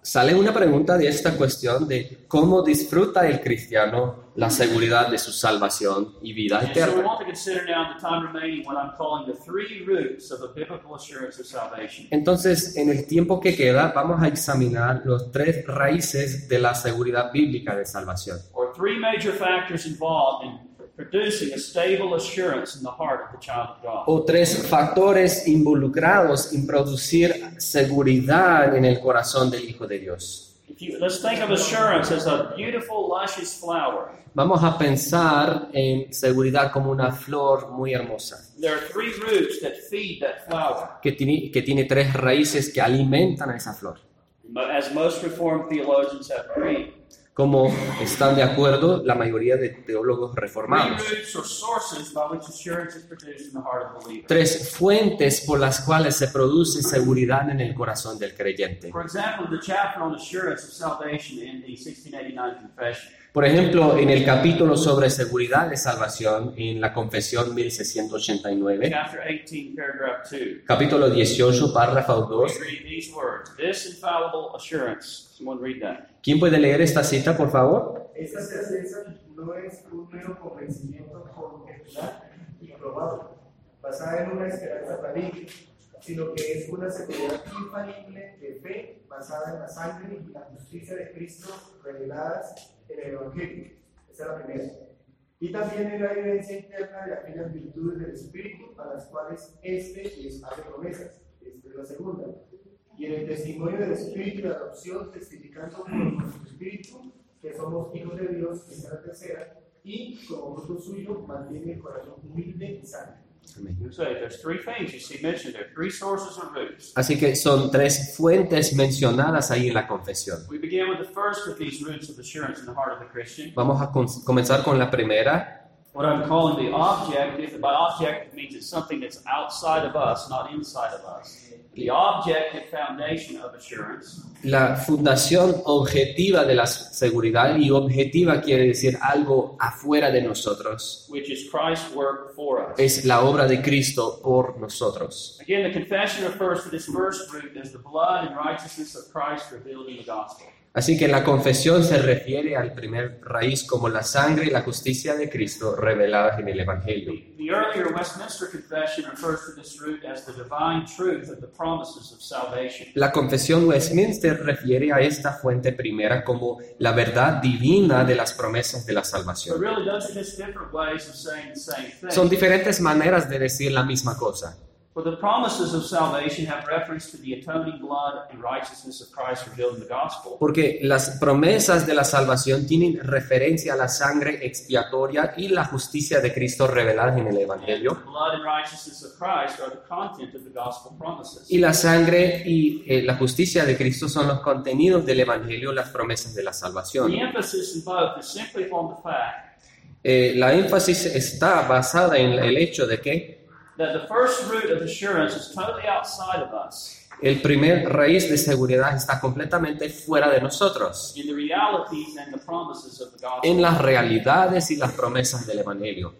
Sale una pregunta de esta cuestión de cómo disfruta el cristiano la seguridad de su salvación y vida And so we eterna. want to consider now in the time remaining what I'm calling the three roots of a biblical assurance of salvation. Entonces, en el tiempo que queda, vamos a examinar los tres raíces de la seguridad bíblica de salvación. or three major factors involved in producing a stable assurance in the heart of the child of God. O tres factores involucrados en producir seguridad en el corazón del Hijo de Dios. If you, let's think of assurance as a beautiful, luscious flower. Vamos a pensar en seguridad como una flor muy hermosa, There are three roots that feed that flower. que tiene, que tiene tres raíces que alimentan a esa flor. As most Reformed theologians have agreed, como están de acuerdo la mayoría de teólogos reformados. Tres fuentes por las cuales se produce seguridad en el corazón del creyente. For example, the chapter on assurance of salvation in the 1689 Confession. Por ejemplo, en el capítulo sobre seguridad de salvación en la Confesión 1689, Chapter 18, paragraph 2. capítulo 18, párrafo 2, We read these words. This infallible assurance. Someone read that. ¿quién puede leer esta cita, por favor? Esta certeza no es un mero convencimiento conjetural y probable, basada en una esperanza tangible, sino que es una seguridad infalible de fe basada en la sangre y la justicia de Cristo reveladas en el Evangelio. Esa es la primera. Y también en la evidencia interna de aquellas virtudes del Espíritu a las cuales éste les hace promesas. Esta es la segunda. Y en el testimonio del Espíritu de adopción, testificando por nuestro Espíritu que somos hijos de Dios, esta es la tercera. Y como fruto suyo, mantiene el corazón humilde y sano. You say there's three things you see mentioned there, three sources or roots. Así que son tres fuentes mencionadas ahí en la confesión. We begin with the first of these roots of assurance in the heart of the Christian. Vamos a comenzar con la primera, What I'm calling the objective. By objective means it's something that's outside of us, not inside of us. The objective foundation of assurance la fundación objetiva de la seguridad y objetiva quiere decir algo afuera de nosotros. which is Christ's work for us. Es la obra de Cristo por nosotros. Again, the confession refers to this first root as the blood and righteousness of Christ revealed in the gospel. Así que la confesión se refiere al primer raíz como la sangre y la justicia de Cristo reveladas en el Evangelio. The, the earlier Westminster Confession refers to this root as the divine truth of the promises of salvation. La confesión Westminster refiere a esta fuente primera como la verdad divina de las promesas de la salvación. Son diferentes maneras de decir la misma cosa. For the promises of salvation have reference to the atoning blood and righteousness of Christ revealed in the gospel. Porque las promesas de la salvación tienen referencia a la sangre expiatoria y la justicia de Cristo reveladas en el Evangelio. blood and righteousness of Christ are the content of the gospel promises. Y la sangre y eh, la justicia de Cristo son los contenidos del Evangelio, las promesas de la salvación. The emphasis in both is simply upon the fact Eh, la énfasis está basada en el hecho de que that the first root of assurance is totally outside of us el primer raíz de seguridad está completamente fuera de nosotros, in the realities and the promises of the gospel. en las realidades y las promesas del Evangelio.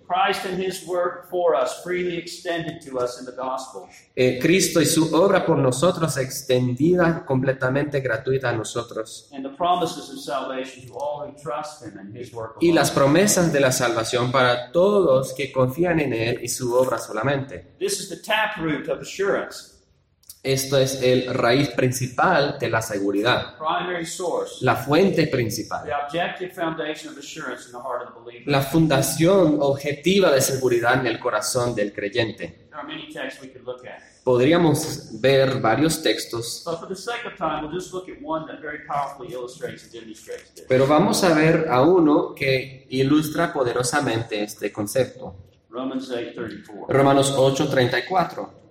Eh, Cristo y su obra por nosotros extendida completamente gratuita a nosotros. And the promises of salvation to all who trust him and his work Y las promesas de la salvación para todos que confían en Él y su obra solamente. This is the taproot of assurance. Esto es el raíz principal de la seguridad, la fuente principal, la fundación objetiva de seguridad en el corazón del creyente. There are many texts we could look at. Podríamos ver varios textos, But for the sake of time, we'll just look at one that very powerfully illustrates and demonstrates this. pero vamos a ver a uno que ilustra poderosamente este concepto. Romans 8:34. Romanos 8:34.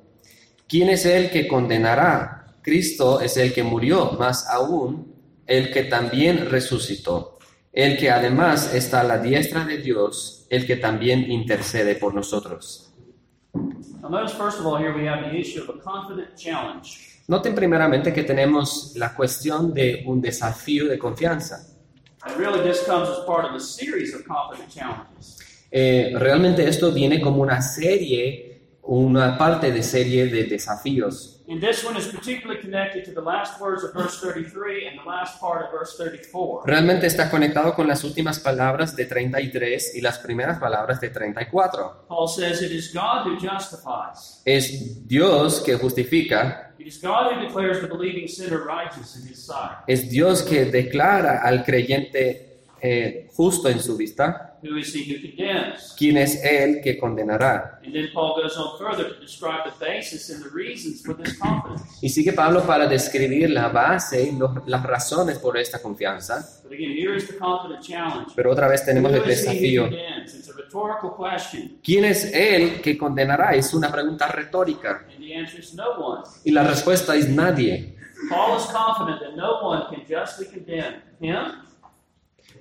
¿Quién es el que condenará? Cristo es el que murió, más aún el que también resucitó, el que además está a la diestra de Dios, el que también intercede por nosotros. Noten primeramente que tenemos la cuestión de un desafío de confianza. Eh, realmente esto viene como una serie, una parte de serie de desafíos. And this one is particularly connected to the last words of verse 33 and the last part of verse 34. Realmente está conectado con las últimas palabras de 33 y las primeras palabras de 34. Paul says, It is God who justifies. Es Dios que justifica, It is God who declares the believing sinner righteous in his sight. es Dios que declara al creyente eh, justo en su vista, Who is he who condemns? quién es Él que condenará. And then Paul goes on further to describe the basis and the reasons for this confidence. Y sigue Pablo para describir la base y los- las razones por esta confianza. But again, here is the confident challenge. Pero otra vez tenemos el Who is he who desafío. condemns? It's a rhetorical question. ¿Quién es Él que condenará? Es una pregunta retórica. And the answer is no one. Y la respuesta es nadie. Paul is confident that no one can justly condemn him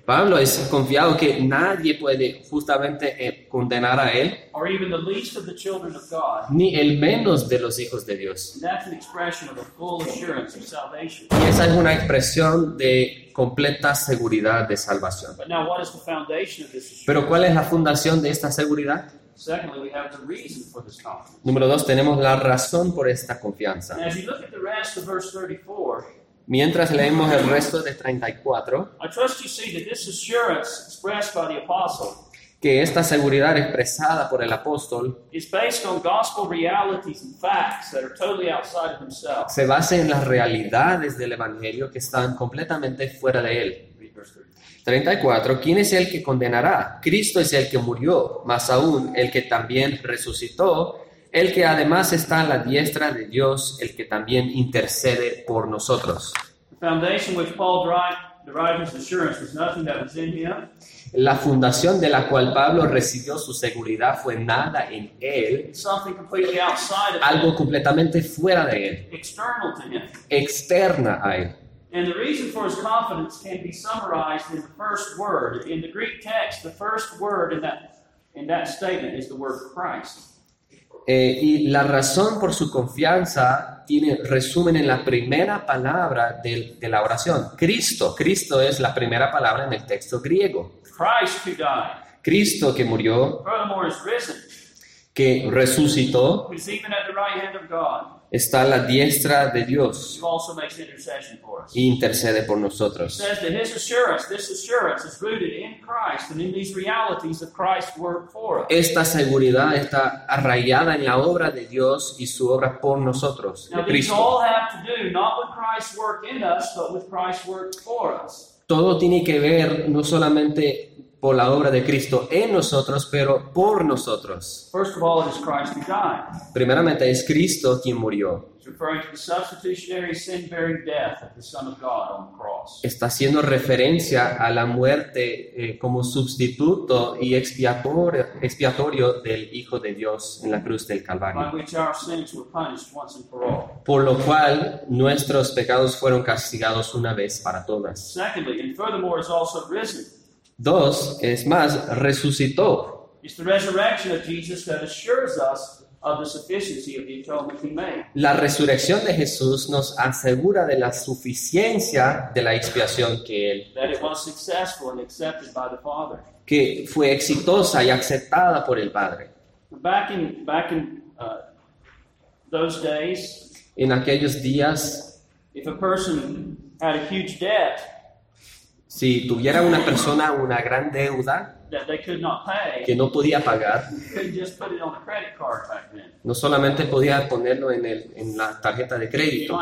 Pablo es confiado que nadie puede justamente eh, condenar a Él, or even the least of the children of God. ni el menos de los hijos de Dios. And that's an expression of a full assurance of salvation. Y esa es una expresión de completa seguridad de salvación. But now, what is the foundation of this assurance? Pero ¿cuál es la fundación de esta seguridad? Secondly, we have the reason for this confidence. Número dos, tenemos la razón por esta confianza. Mientras leemos el resto de 34, I trust you see that this assurance expressed by the apostle que esta seguridad expresada por el apóstol is based on gospel realities and facts that are totally outside of himself. se basa en las realidades del Evangelio que están completamente fuera de él. Read verse 34. 34. ¿Quién es el que condenará? Cristo es el que murió, más aún el que también resucitó, el que además está a la diestra de Dios, el que también intercede por nosotros. La fundación de la cual Pablo recibió su seguridad fue nada en él, it's something completely outside of algo completamente fuera de él, external to him. externa a él. And the reason for his confidence can be summarized in the first word. In the Greek text, the first word in that, in that statement is the word Christ. Eh, y la razón por su confianza tiene resumen en la primera palabra del- de, la oración. Cristo. Cristo es la primera palabra en el texto griego. Christ who died. Cristo que murió, que resucitó, está a la diestra de Dios e intercede por nosotros. Esta seguridad está arraigada en la obra de Dios y su obra por nosotros, de Cristo. Todo tiene que ver no solamente por la obra de Cristo en nosotros, pero por nosotros. First of all, it is Christ who died. Primeramente es Cristo quien murió. Está haciendo referencia a la muerte eh, como sustituto y expiatorio, expiatorio del Hijo de Dios en la cruz del by Calvario. which our sins were punished once and for all. Por lo cual nuestros pecados fueron castigados una vez para todas. Secondly, and furthermore, is also risen. Dos, es más, resucitó. It's the resurrection of Jesus that assures us of the sufficiency of the atonement he made. La resurrección de Jesús nos asegura de la suficiencia de la expiación que Él, That it was successful and accepted by the Father. que fue exitosa y aceptada por el Padre. Back in back in uh, those days, En aquellos días, if a person had a huge debt, si tuviera una persona una gran deuda, that they could not pay, que no podía pagar, you couldn't just put it on a credit card back then. no solamente podía ponerlo en, el, en la tarjeta de crédito,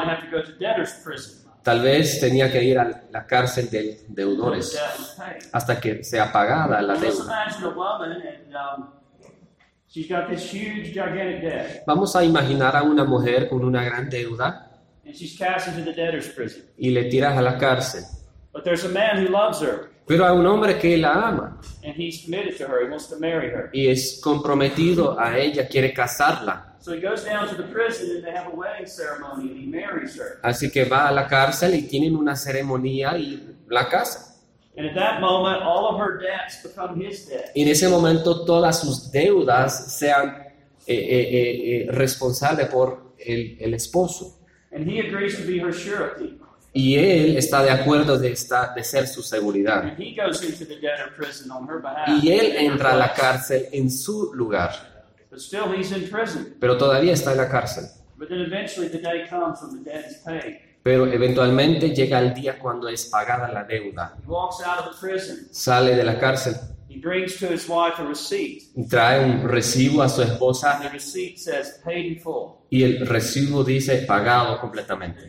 tal vez tenía que ir a la cárcel de deudores hasta que sea pagada la deuda. um, Vamos a imaginar a una mujer con una gran deuda y le tiras a la cárcel. But there's a man who loves her, Pero hay un hombre que la ama and he's committed to her. He wants to marry her. y es comprometido a ella, quiere casarla. So he goes down to the prison, and they have a wedding ceremony, and he marries her. Así que va a la cárcel y tienen una ceremonia y la casa. And at that moment, all of her debts become his debt. Y en ese momento todas sus deudas sean eh, eh, eh, responsables por el, el esposo. And he agrees to be her surety. Y él está de acuerdo de, esta, de ser su seguridad. Y él entra a la cárcel en su lugar. But still, he's in prison. Pero todavía está en la cárcel. But then eventually the day comes when the debt is paid. Pero eventualmente llega el día cuando es pagada la deuda. He walks out of the prison. Sale de la cárcel He brings to his wife a receipt. y trae un recibo a su esposa the receipt says paid in full. y el recibo dice pagado completamente.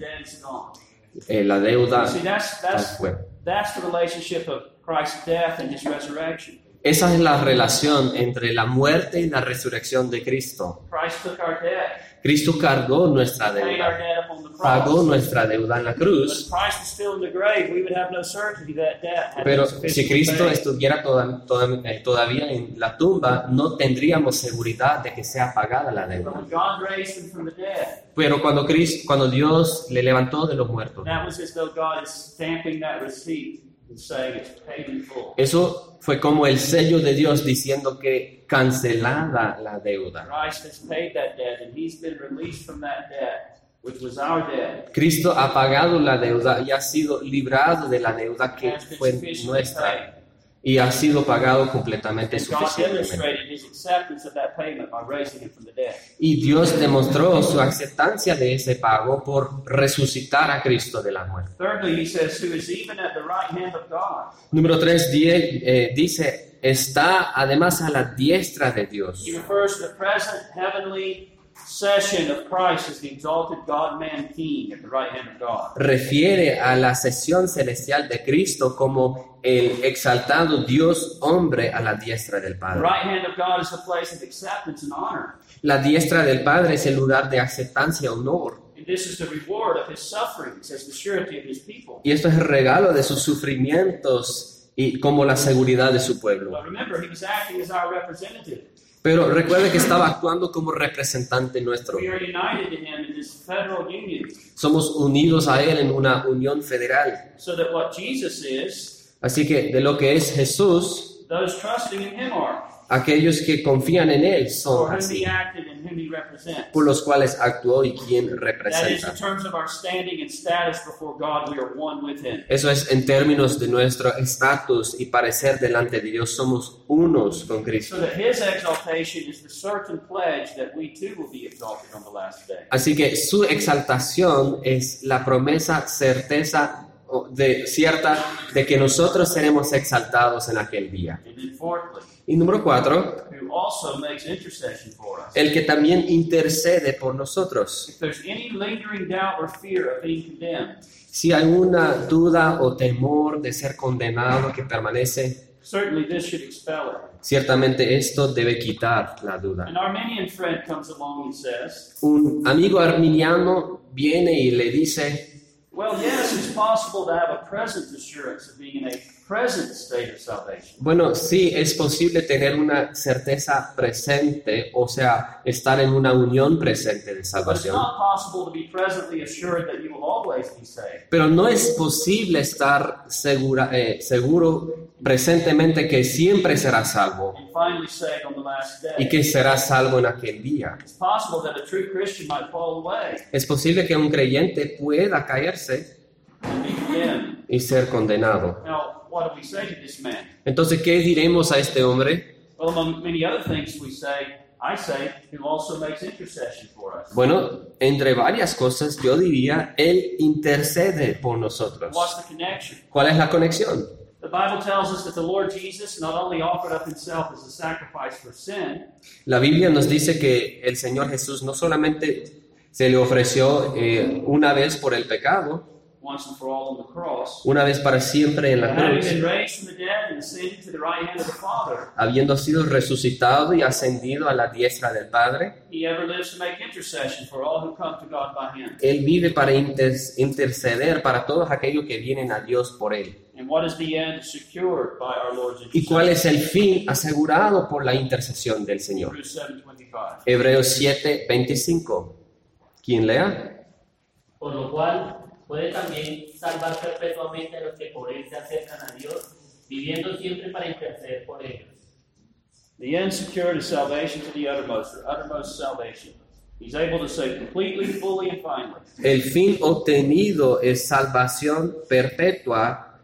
Debt is gone. Eh, la deuda See, that's that's that's the relationship of Christ's death and his resurrection. Esa es la relación entre la muerte y la resurrección de Cristo. Cristo cargó nuestra deuda, pagó nuestra deuda en la cruz, pero si Cristo estuviera toda- toda- eh, todavía en la tumba, no tendríamos seguridad de que sea pagada la deuda. Pero cuando, Cristo, cuando Dios le levantó de los muertos, eso fue como el sello de Dios diciendo que cancelada la deuda. Cristo ha pagado la deuda y ha sido librado de la deuda que fue nuestra. Y ha sido pagado completamente suficientemente. Y Dios demostró su aceptancia de ese pago por resucitar a Cristo de la muerte. Número 3 dice, está además a la diestra de Dios. He refers to the present heavenly session of Christ as the exalted God-man king at the right hand of God. Refiere a la sesión celestial de Cristo como el exaltado Dios hombre a la diestra del The Padre. right hand of God is a place of acceptance and honor. La diestra del Padre es el lugar de aceptancia y honor. And this is the reward of his sufferings as the surety of his people. Y esto es el regalo de sus sufrimientos y como la seguridad de su pueblo. Pero recuerde que estaba actuando como representante nuestro. Somos unidos a Él en una unión federal. so that what Jesus is, Así que de lo que es Jesús, aquellos que confían en Él son así, por los cuales actuó y quien representa. Eso es en términos de nuestro estatus y parecer delante de Dios, somos unos con Cristo. Así que su exaltación es la promesa, certeza de, cierta de que nosotros seremos exaltados en aquel día. Y número cuatro, who also makes intercession for us. el que también intercede por nosotros. Si hay una duda o temor de ser condenado que permanece, certainly this should expel it. ciertamente esto debe quitar la duda. An Armenian friend comes along and says, Un amigo arminiano viene y le dice, Well, yes, it's possible to have a present assurance of being in a present state of salvation. bueno, sí, es posible tener una certeza presente, o sea, estar en una unión presente de salvación. not possible to be presently assured that you will always be saved. Pero no es posible estar segura, eh, seguro presentemente que siempre será salvo y que será salvo en aquel día. It's possible that a true Christian might fall away Es posible que un creyente pueda caerse y ser condenado. Now, what do we say to this man? Entonces, ¿qué diremos a este hombre? Well, among many other things we say, I say, who also makes intercession for us. Bueno, entre varias cosas, yo diría, Él intercede por nosotros. What's the connection? ¿Cuál es la conexión? The Bible tells us that the Lord Jesus not only offered up himself as a sacrifice for sin, La Biblia nos dice que el Señor Jesús no solamente se le ofreció eh, una vez por el pecado, once and for all on the cross, una vez para siempre en la cruz, been raised from the dead and ascended to the right hand of the Father, habiendo sido resucitado y ascendido a la diestra del Padre, he ever lives to make intercession for all who come to God by him. Él vive para inter- interceder para todos aquellos que vienen a Dios por Él. And what is the end secured by our Lord's ¿Y cuál es el fin asegurado por la intercesión del Señor? 7:25. Hebreos 7, 25. ¿Quién lea? por lo cual puede también salvar perpetuamente a los que por él se acercan a Dios, viviendo siempre para interceder por ellos. The end secured is salvation to the uttermost, or uttermost salvation. He's able to save completely, fully, and finally. El fin obtenido es salvación perpetua,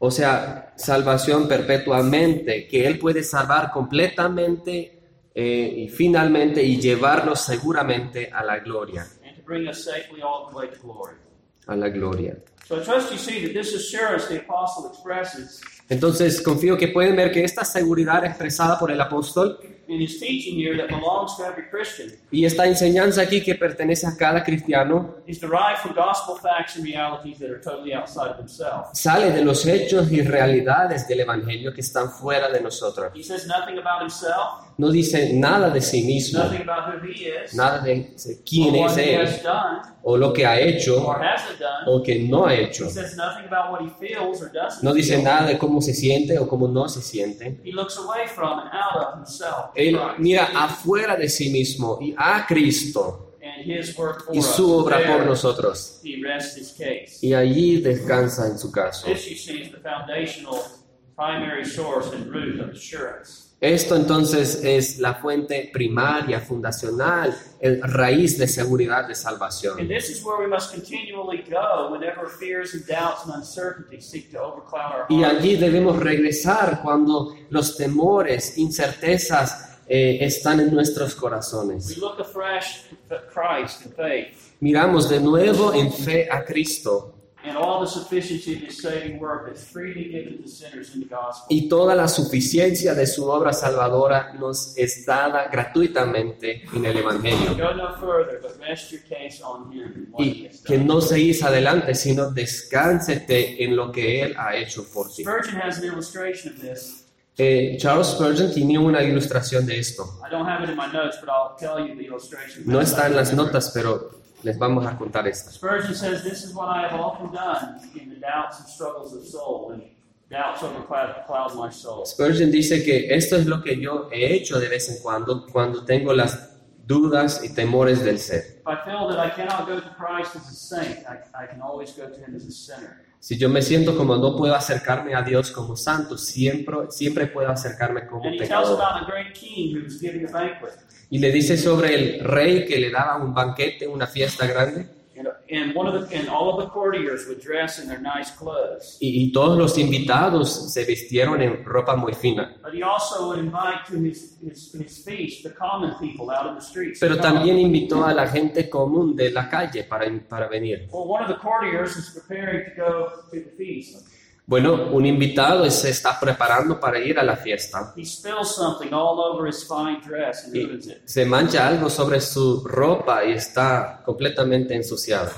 o sea, salvación perpetuamente, que Él puede salvar completamente eh, y finalmente y llevarnos seguramente a la gloria, and to bring us safely all the way to glory. A la gloria. So I trust you see that this assurance the apostle expresses Entonces confío que pueden ver que esta seguridad expresada por el apóstol y esta enseñanza aquí que pertenece a cada cristiano sale de los hechos y realidades del Evangelio que están fuera de nosotros. He says nothing about himself, No dice nada de sí mismo, nada de quién es Él o lo que ha hecho o que no ha hecho. No dice nada de cómo se siente o cómo no se siente. He looks away from and out of himself Él mira afuera de sí mismo y a Cristo y su obra por nosotros. Y allí descansa en su caso. Esto entonces es la fuente primaria, fundacional, el raíz de seguridad de And salvación. this is where we must continually go whenever fears and doubts and uncertainty seek to overcloud our Y allí debemos regresar cuando los temores, incertezas eh, están en nuestros We corazones. look afresh at Christ in faith Miramos de nuevo en fe a Cristo and all the sufficiency of his saving work is freely given to sinners in the gospel. y toda la suficiencia de su obra salvadora nos es dada gratuitamente en el Evangelio. Go no further, but rest your case on him he Y has que no seguís adelante, sino descánsete en lo que Él ha hecho por ti. Spurgeon has an illustration of this. Eh, Charles Spurgeon tenía una ilustración de esto. I don't have it in my notes, but I'll tell you the illustration. No está en las notas, pero les vamos a contar esta. Spurgeon says, This is what I have often done in the doubts and struggles of soul, when doubts overcloud cloud my soul. Spurgeon dice que esto es lo que yo he hecho de vez en cuando, cuando tengo las dudas y temores del ser. If I feel that I cannot go to Christ as a saint, I, I can always go to him as a sinner. Si yo me siento como no puedo acercarme a Dios como santo, siempre, siempre puedo acercarme como pecador. Y le dice sobre el rey que le daba un banquete, una fiesta grande, And, one of the and all of the courtiers would dress in their nice clothes. y, y todos los invitados se vistieron en ropa muy fina. But he also would invite to his, his, his feast the common people out in the streets. Pero también invitó a la gente común de la calle para, para venir. Well, one of the courtiers is preparing to go to the feast. Bueno, un invitado se está preparando para ir a la fiesta He spills something all over his fine dress and y ruins it. se mancha algo sobre su ropa y está completamente ensuciado.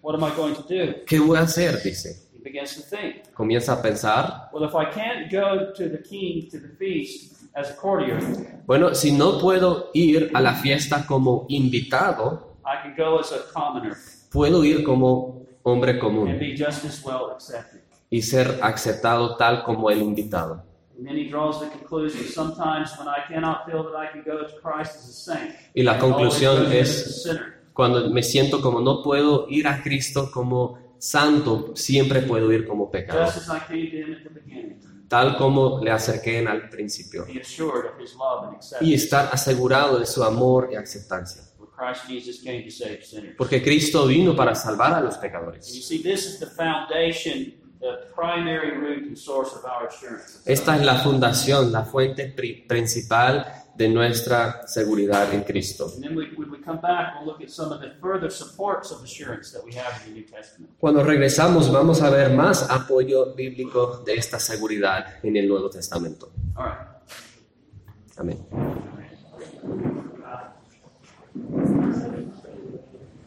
What am I going to do? ¿Qué voy a hacer? Dice. He begins to think. Comienza a pensar, Well, if I can't go to the king to the feast as a courtier, bueno, si no puedo ir a la fiesta como invitado, I can go as a commoner puedo ir como hombre and común be just as well accepted. Y ser aceptado tal como el invitado. And then he draws the conclusion sometimes when I cannot feel that I can go to Christ as a saint, Y la conclusión es cuando me siento como no puedo ir a Cristo como santo, siempre puedo ir como pecador, tal como le acerqué en al principio, y estar asegurado de su amor y aceptancia. Porque Cristo vino para salvar a los pecadores. See, this is the foundation, the primary root and source of our assurance. Esta es la fundación, la fuente pri- principal de nuestra seguridad en Cristo. And then we, when we come back, we'll look at some of the further supports of assurance that we have in the New Testament. Cuando regresamos vamos a ver más apoyo bíblico de esta seguridad en el Nuevo Testamento. Amén.